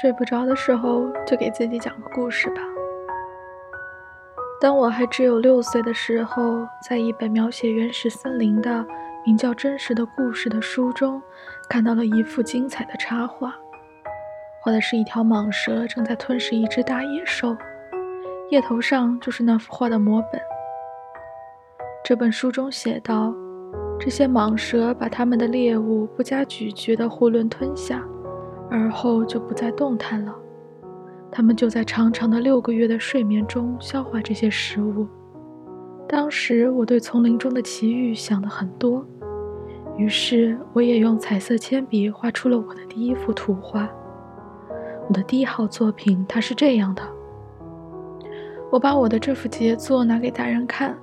睡不着的时候，就给自己讲个故事吧。当我还只有六岁的时候，在一本描写原始森林的名叫《真实的故事》的书中，看到了一幅精彩的插画，画的是一条蟒蛇正在吞噬一只大野兽，页头上就是那幅画的摹本。这本书中写道：这些蟒蛇把它们的猎物不加咀嚼地囫囵吞下。而后就不再动弹了，他们就在长长的六个月的睡眠中消化这些食物。当时我对丛林中的奇遇想得很多，于是我也用彩色铅笔画出了我的第一幅图画。我的第一号作品，它是这样的。我把我的这幅杰作拿给大人看，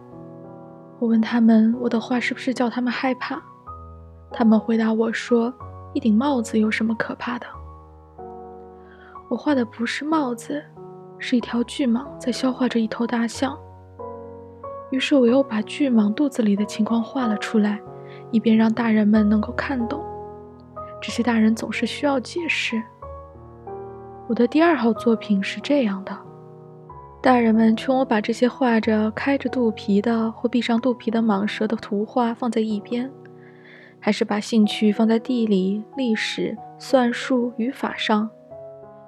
我问他们我的画是不是叫他们害怕，他们回答我说。一顶帽子有什么可怕的？我画的不是帽子，是一条巨蟒在消化着一头大象。于是我又把巨蟒肚子里的情况画了出来，以便让大人们能够看懂。这些大人总是需要解释。我的第二号作品是这样的：大人们劝我把这些画着开着肚皮的或闭上肚皮的蟒蛇的图画放在一边。还是把兴趣放在地理、历史、算术、语法上。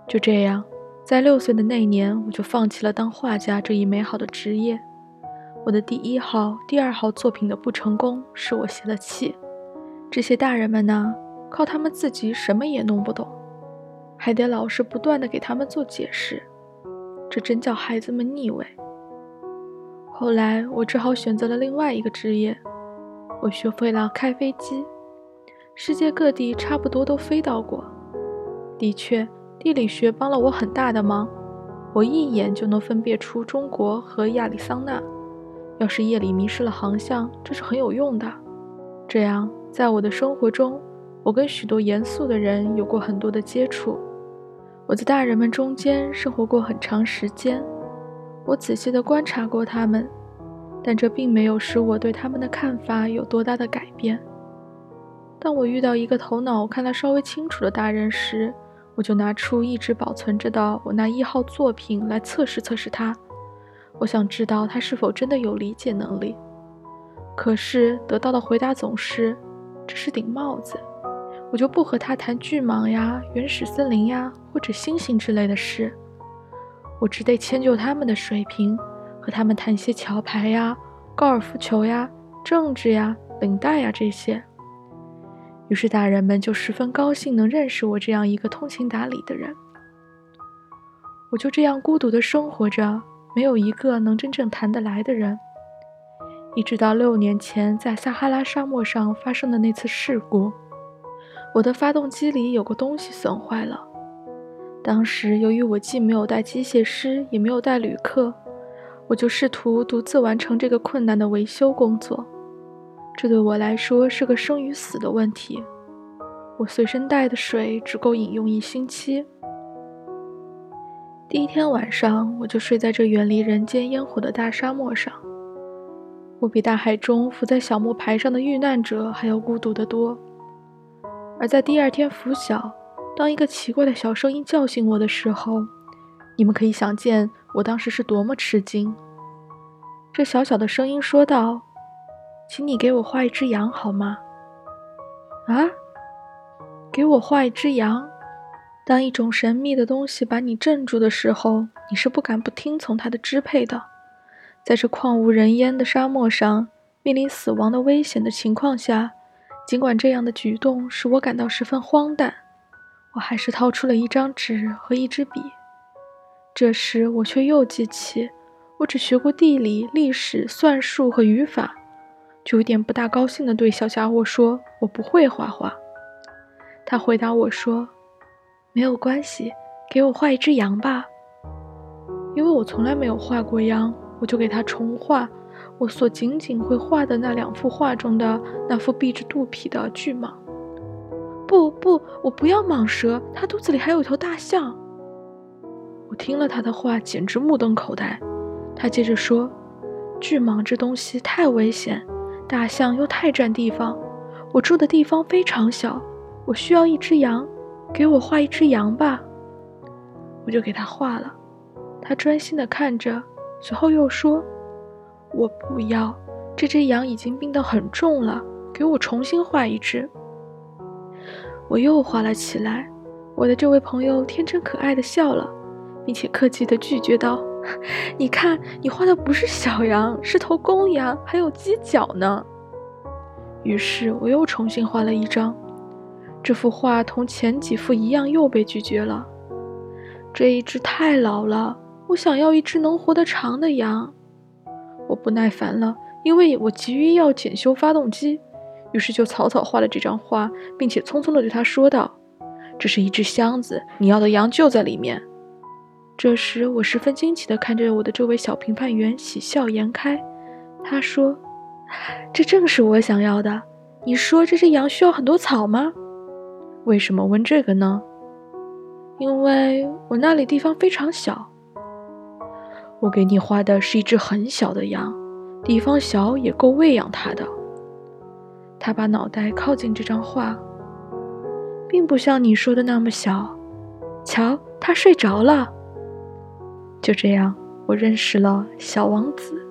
就这样，在六岁的那年，我就放弃了当画家这一美好的职业。我的第一号、第二号作品的不成功，使我泄了气。这些大人们呢，靠他们自己什么也弄不懂，还得老师不断的给他们做解释，这真叫孩子们腻味。后来，我只好选择了另外一个职业。我学会了开飞机，世界各地差不多都飞到过。的确，地理学帮了我很大的忙，我一眼就能分辨出中国和亚利桑那。要是夜里迷失了航向，这是很有用的。这样，在我的生活中，我跟许多严肃的人有过很多的接触。我在大人们中间生活过很长时间，我仔细地观察过他们。但这并没有使我对他们的看法有多大的改变。当我遇到一个头脑看得稍微清楚的大人时，我就拿出一直保存着的我那一号作品来测试测试他。我想知道他是否真的有理解能力。可是得到的回答总是：“这是顶帽子。”我就不和他谈巨蟒呀、原始森林呀或者星星之类的事。我只得迁就他们的水平。和他们谈些桥牌呀、高尔夫球呀、政治呀、领带呀这些。于是大人们就十分高兴能认识我这样一个通情达理的人。我就这样孤独地生活着，没有一个能真正谈得来的人。一直到六年前在撒哈拉沙漠上发生的那次事故，我的发动机里有个东西损坏了。当时由于我既没有带机械师，也没有带旅客。我就试图独自完成这个困难的维修工作，这对我来说是个生与死的问题。我随身带的水只够饮用一星期。第一天晚上，我就睡在这远离人间烟火的大沙漠上。我比大海中浮在小木牌上的遇难者还要孤独得多。而在第二天拂晓，当一个奇怪的小声音叫醒我的时候，你们可以想见。我当时是多么吃惊！这小小的声音说道：“请你给我画一只羊好吗？”啊，给我画一只羊！当一种神秘的东西把你镇住的时候，你是不敢不听从它的支配的。在这旷无人烟的沙漠上，面临死亡的危险的情况下，尽管这样的举动使我感到十分荒诞，我还是掏出了一张纸和一支笔。这时，我却又记起，我只学过地理、历史、算术和语法，就有点不大高兴地对小家伙说：“我不会画画。”他回答我说：“没有关系，给我画一只羊吧。”因为我从来没有画过羊，我就给他重画我所仅仅会画的那两幅画中的那幅闭着肚皮的巨蟒。不不，我不要蟒蛇，它肚子里还有一头大象。我听了他的话，简直目瞪口呆。他接着说：“巨蟒这东西太危险，大象又太占地方。我住的地方非常小，我需要一只羊，给我画一只羊吧。”我就给他画了。他专心地看着，随后又说：“我不要，这只羊已经病得很重了，给我重新画一只。”我又画了起来。我的这位朋友天真可爱的笑了，并且客气地拒绝道：“你看，你画的不是小羊，是头公羊，还有犄角呢。”于是我又重新画了一张。这幅画同前几幅一样，又被拒绝了。这一只太老了，我想要一只能活得长的羊。我不耐烦了，因为我急于要检修发动机，于是就草草画了这张画，并且匆匆地对他说道：“这是一只箱子，你要的羊就在里面。”这时，我十分惊奇地看着我的这位小评判员，喜笑颜开。他说：“这正是我想要的。你说这只羊需要很多草吗？”为什么问这个呢？因为我那里地方非常小。我给你画的是一只很小的羊，地方小也够喂养它的。他把脑袋靠近这张画，并不像你说的那么小。瞧，他睡着了。就这样，我认识了小王子。